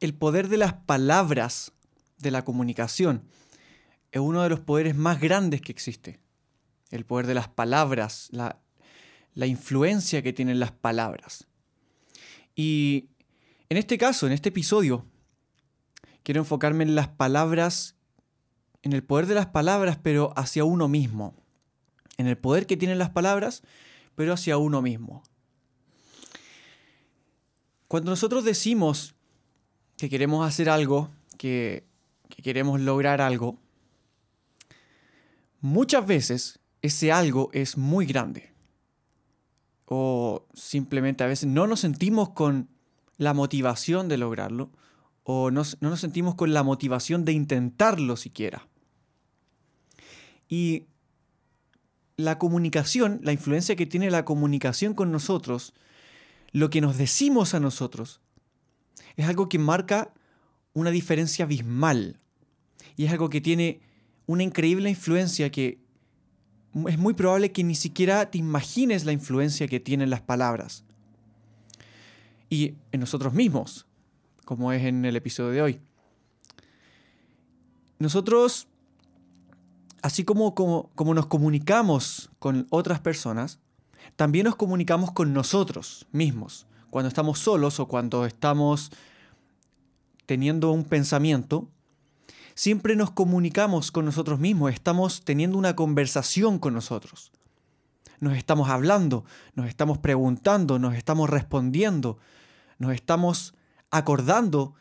El poder de las palabras de la comunicación es uno de los poderes más grandes que existe. El poder de las palabras, la, influencia que tienen las palabras. Y en este caso, en este episodio, quiero enfocarme en las palabras, en el poder de las palabras, pero hacia uno mismo. En el poder que tienen las palabras, pero hacia uno mismo. Cuando nosotros decimos que queremos hacer algo, que, que queremos lograr algo, muchas veces ese algo es muy grande. O simplemente a veces no nos sentimos con la motivación de lograrlo o no, no nos sentimos con la motivación de intentarlo siquiera. Y la comunicación, la influencia que tiene la comunicación con nosotros, lo que nos decimos a nosotros, es algo que marca una diferencia abismal. Y es algo que tiene una increíble influencia que es muy probable que ni siquiera te imagines la influencia que tienen las palabras y en nosotros mismos, como es en el episodio de hoy. Nosotros, así como, como, como nos comunicamos con otras personas, también nos comunicamos con nosotros mismos. Cuando estamos solos o cuando estamos teniendo un pensamiento, siempre nos comunicamos con nosotros mismos, estamos teniendo una conversación con nosotros. Nos estamos hablando, nos estamos preguntando, nos estamos respondiendo, nos estamos acordando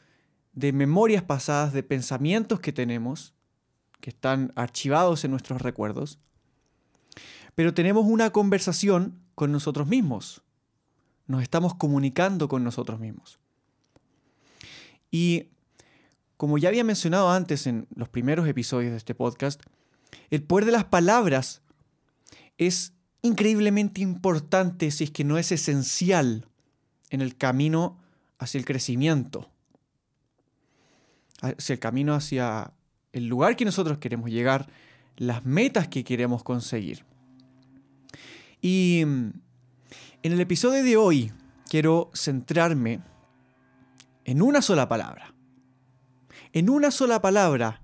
de memorias pasadas, de pensamientos que tenemos, que están archivados en nuestros recuerdos, pero tenemos una conversación con nosotros mismos. Nos estamos comunicando con nosotros mismos. Y como ya había mencionado antes en los primeros episodios de este podcast, el poder de las palabras es increíblemente importante si es que no es esencial en el camino hacia el crecimiento, hacia el camino hacia el lugar que nosotros queremos llegar, las metas que queremos conseguir. Y en el episodio de hoy quiero centrarme en una sola palabra. En una sola palabra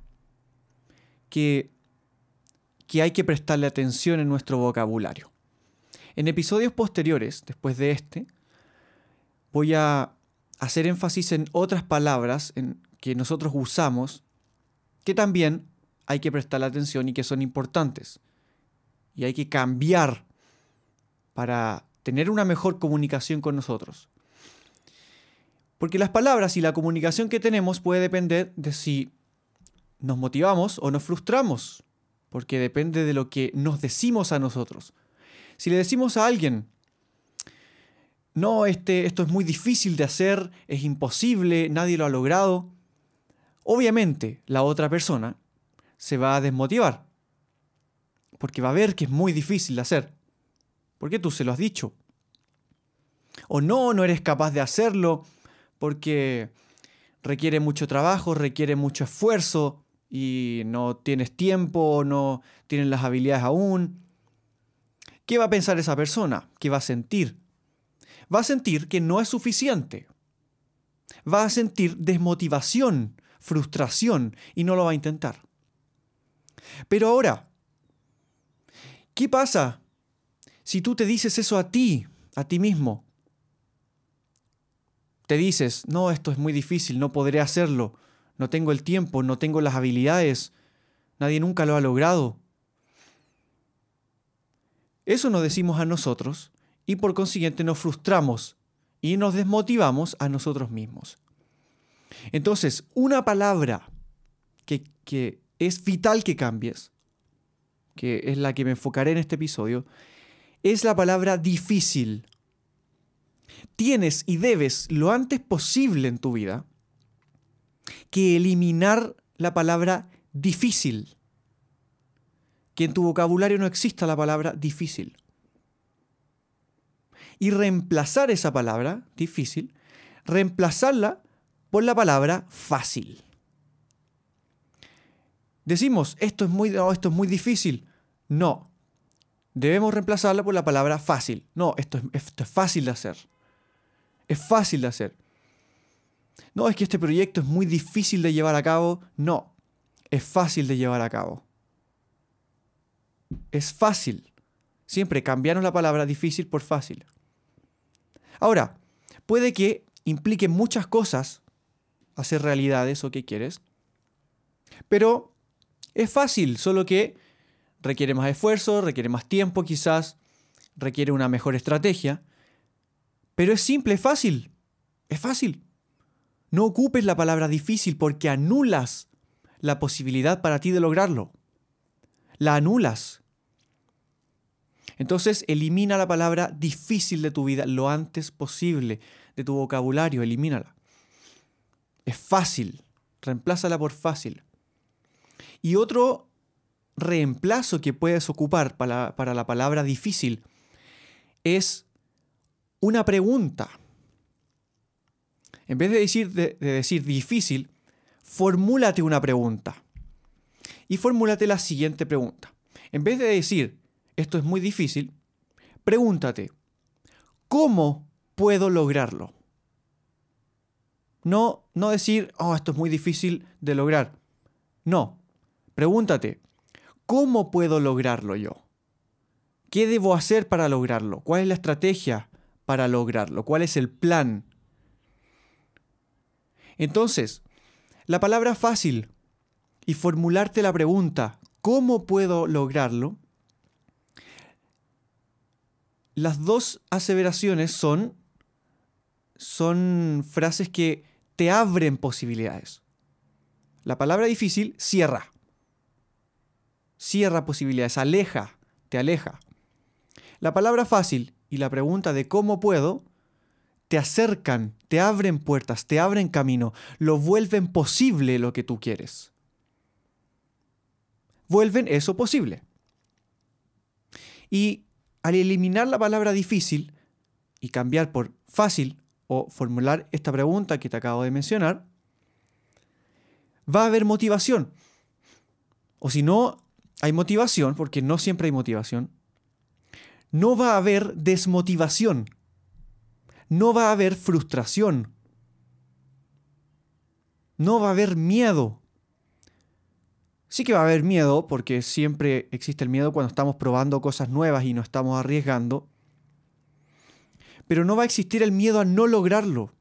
que, que hay que prestarle atención en nuestro vocabulario. En episodios posteriores, después de este, voy a hacer énfasis en otras palabras en que nosotros usamos que también hay que prestar atención y que son importantes. Y hay que cambiar para tener una mejor comunicación con nosotros. Porque las palabras y la comunicación que tenemos puede depender de si nos motivamos o nos frustramos, porque depende de lo que nos decimos a nosotros. Si le decimos a alguien, no, este, esto es muy difícil de hacer, es imposible, nadie lo ha logrado, obviamente la otra persona se va a desmotivar, porque va a ver que es muy difícil de hacer, porque tú se lo has dicho. O no, no eres capaz de hacerlo, porque requiere mucho trabajo, requiere mucho esfuerzo y no tienes tiempo, no tienes las habilidades aún. ¿Qué va a pensar esa persona? ¿Qué va a sentir? va a sentir que no es suficiente. Va a sentir desmotivación, frustración y no lo va a intentar. Pero ahora, ¿qué pasa si tú te dices eso a ti, a ti mismo? Te dices, no, esto es muy difícil, no podré hacerlo, no tengo el tiempo, no tengo las habilidades, nadie nunca lo ha logrado. Eso nos decimos a nosotros y por consiguiente nos frustramos y nos desmotivamos a nosotros mismos. Entonces, una palabra que, que es vital que cambies, que es la que me enfocaré en este episodio, es la palabra difícil. tienes y debes lo antes posible en tu vida que eliminar la palabra difícil. Que en tu vocabulario no exista la palabra difícil. Y reemplazar esa palabra, difícil, reemplazarla por la palabra fácil. Decimos, esto es muy, esto es muy difícil. No. Debemos reemplazarla por la palabra fácil. No, esto es, esto es fácil de hacer. Es fácil de hacer. No, es que este proyecto es muy difícil de llevar a cabo. No, es fácil de llevar a cabo. Es fácil. Siempre cambiaron la palabra difícil por fácil. Ahora, puede que implique muchas cosas hacer realidad eso que quieres, pero es fácil, solo que requiere más esfuerzo, requiere más tiempo quizás, requiere una mejor estrategia, pero es simple, es fácil, es fácil. No ocupes la palabra difícil porque anulas la posibilidad para ti de lograrlo. La anulas. Entonces elimina la palabra difícil de tu vida lo antes posible, de tu vocabulario, elimínala. Es fácil, reemplázala por fácil. Y otro reemplazo que puedes ocupar para, para la palabra difícil es una pregunta. En vez de decir, de, decir difícil, formúlate una pregunta. Y formúlate la siguiente pregunta. En vez de decir, esto es muy difícil, pregúntate, ¿cómo puedo lograrlo? No, no decir, oh, esto es muy difícil de lograr. No, pregúntate, ¿cómo puedo lograrlo yo? ¿Qué debo hacer para lograrlo? ¿Cuál es la estrategia para lograrlo? ¿Cuál es el plan? Entonces, la palabra fácil y formularte la pregunta, ¿cómo puedo lograrlo? Las dos aseveraciones son, son frases que te abren posibilidades. La palabra difícil cierra. Cierra posibilidades, aleja, te aleja. La palabra fácil y la pregunta de cómo puedo te acercan, te abren puertas, te abren camino, lo vuelven posible lo que tú quieres. Vuelven eso posible. Y al eliminar la palabra difícil y cambiar por fácil o formular esta pregunta que te acabo de mencionar, va a haber motivación. O si no hay motivación, porque no siempre hay motivación, no va a haber desmotivación no va a haber frustración. No va a haber miedo. Sí que va a haber miedo, porque siempre existe el miedo cuando estamos probando cosas nuevas y nos estamos arriesgando. Pero no va a existir el miedo a no lograrlo,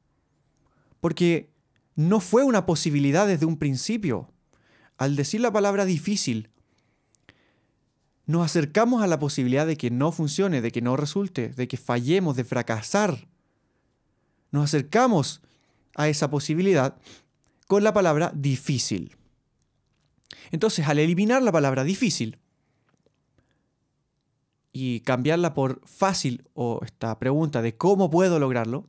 porque no fue una posibilidad desde un principio. Al decir la palabra difícil, nos acercamos a la posibilidad de que no funcione, de que no resulte, de que fallemos, de fracasar nos acercamos a esa posibilidad con la palabra difícil. Entonces, al eliminar la palabra difícil y cambiarla por fácil o esta pregunta de cómo puedo lograrlo,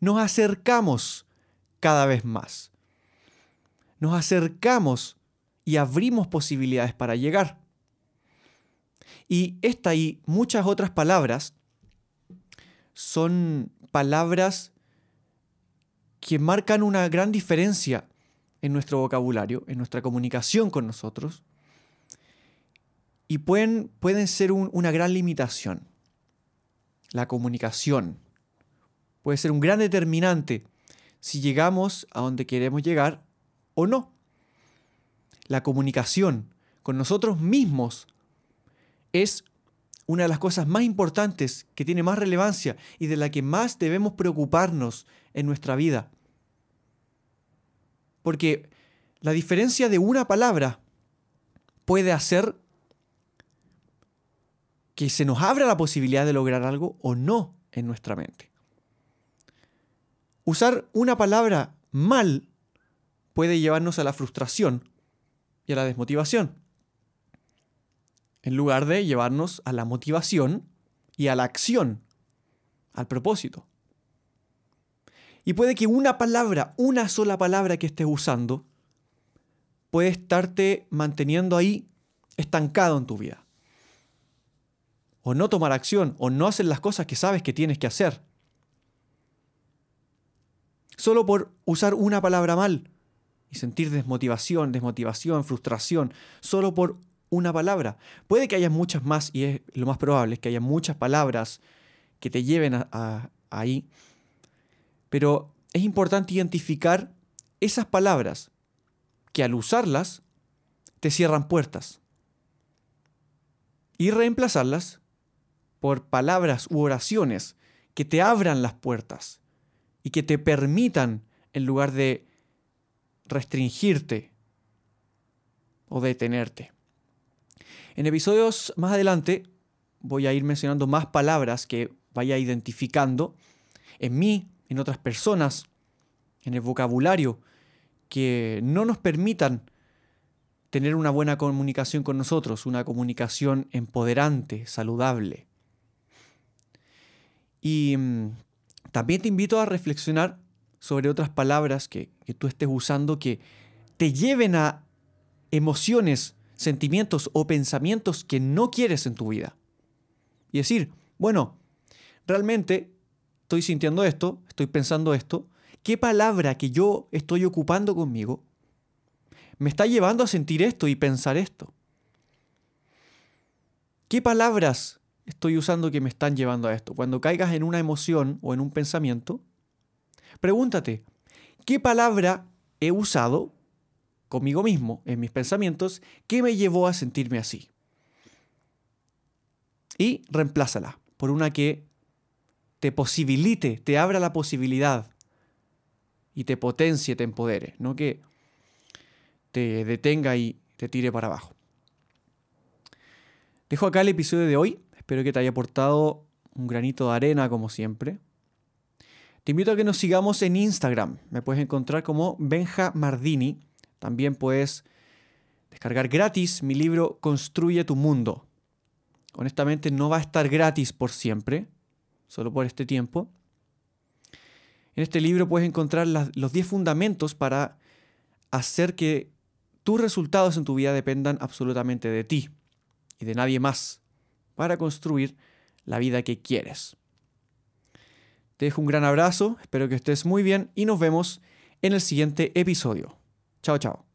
nos acercamos cada vez más. Nos acercamos y abrimos posibilidades para llegar. Y esta y muchas otras palabras son palabras que marcan una gran diferencia en nuestro vocabulario, en nuestra comunicación con nosotros, y pueden, pueden ser una gran limitación. La comunicación puede ser un gran determinante si llegamos a donde queremos llegar o no. La comunicación con nosotros mismos es una de las cosas más importantes, que tiene más relevancia y de la que más debemos preocuparnos en nuestra vida. Porque la diferencia de una palabra puede hacer que se nos abra la posibilidad de lograr algo o no en nuestra mente. Usar una palabra mal puede llevarnos a la frustración y a la desmotivación en lugar de llevarnos a la motivación y a la acción, al propósito. Y puede que una palabra, una sola palabra que estés usando, puede estarte manteniendo ahí estancado en tu vida. O no tomar acción, o no hacer las cosas que sabes que tienes que hacer. Solo por usar una palabra mal y sentir desmotivación, desmotivación, frustración, solo por una palabra. Puede que haya muchas más, y es lo más probable, es que haya muchas palabras que te lleven a, ahí, pero es importante identificar esas palabras que al usarlas te cierran puertas y reemplazarlas por palabras u oraciones que te abran las puertas y que te permitan, en lugar de restringirte o detenerte. En episodios más adelante voy a ir mencionando más palabras que vaya identificando en mí, en otras personas, en el vocabulario, que no nos permitan tener una buena comunicación con nosotros, una comunicación empoderante, saludable. Y mm, también te invito a reflexionar sobre otras palabras que, que tú estés usando que te lleven a emociones, sentimientos o pensamientos que no quieres en tu vida. Y decir, bueno, realmente estoy sintiendo esto, estoy pensando esto, ¿qué palabra que yo estoy ocupando conmigo me está llevando a sentir esto y pensar esto? ¿Qué palabras estoy usando que me están llevando a esto? Cuando caigas en una emoción o en un pensamiento, pregúntate, ¿qué palabra he usado conmigo mismo en mis pensamientos que me llevó a sentirme así? Y reemplázala por una que te posibilite, te abra la posibilidad y te potencie, te empodere, no que te detenga y te tire para abajo. Dejo acá el episodio de hoy, espero que te haya aportado un granito de arena como siempre. Te invito a que nos sigamos en Instagram, me puedes encontrar como Benja Mardini, también puedes descargar gratis mi libro Construye tu mundo. Honestamente no va a estar gratis por siempre, solo por este tiempo. En este libro puedes encontrar los 10 fundamentos para hacer que tus resultados en tu vida dependan absolutamente de ti y de nadie más para construir la vida que quieres. Te dejo un gran abrazo, espero que estés muy bien y nos vemos en el siguiente episodio. 早早。